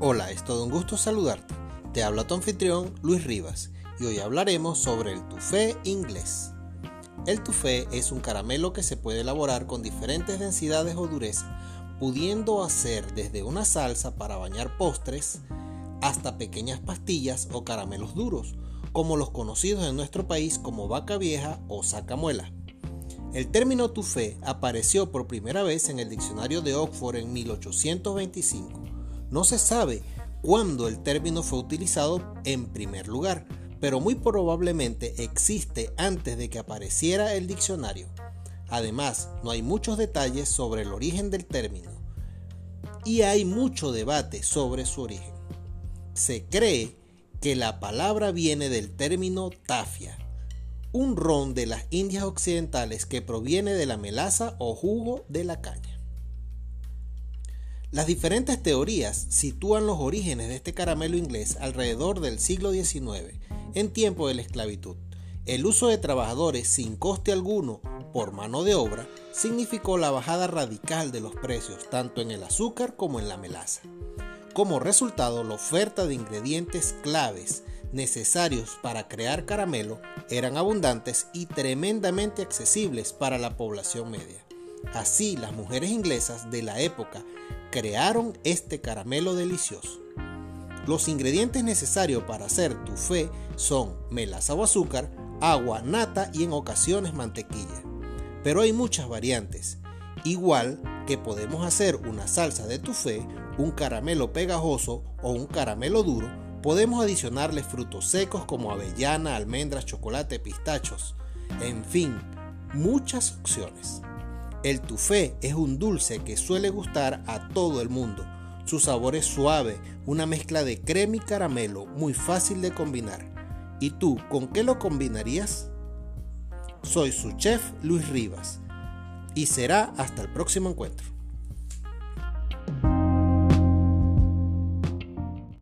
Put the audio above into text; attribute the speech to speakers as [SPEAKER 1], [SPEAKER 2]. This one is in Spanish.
[SPEAKER 1] Hola, es todo un gusto saludarte. Te habla tu anfitrión Luis Rivas y hoy hablaremos sobre el tufé inglés. El tufé es un caramelo que se puede elaborar con diferentes densidades o dureza, pudiendo hacer desde una salsa para bañar postres hasta pequeñas pastillas o caramelos duros, como los conocidos en nuestro país como vaca vieja o sacamuela. El término tufé apareció por primera vez en el diccionario de Oxford en 1825 no se sabe cuándo el término fue utilizado en primer lugar, pero muy probablemente existe antes de que apareciera el diccionario. Además, no hay muchos detalles sobre el origen del término y hay mucho debate sobre su origen. Se cree que la palabra viene del término tafia, un ron de las Indias Occidentales que proviene de la melaza o jugo de la caña. Las diferentes teorías sitúan los orígenes de este caramelo inglés alrededor del siglo XIX, en tiempo de la esclavitud. El uso de trabajadores sin coste alguno por mano de obra significó la bajada radical de los precios tanto en el azúcar como en la melaza. Como resultado, la oferta de ingredientes claves necesarios para crear caramelo eran abundantes y tremendamente accesibles para la población media. Así, las mujeres inglesas de la época crearon este caramelo delicioso. Los ingredientes necesarios para hacer tufé son melaza o azúcar, agua, nata y en ocasiones mantequilla. Pero hay muchas variantes. Igual que podemos hacer una salsa de tufé, un caramelo pegajoso o un caramelo duro, podemos adicionarle frutos secos como avellana, almendras, chocolate, pistachos. En fin, muchas opciones. El tufé es un dulce que suele gustar a todo el mundo. Su sabor es suave, una mezcla de crema y caramelo muy fácil de combinar. ¿Y tú con qué lo combinarías? Soy su chef Luis Rivas y será hasta el próximo encuentro.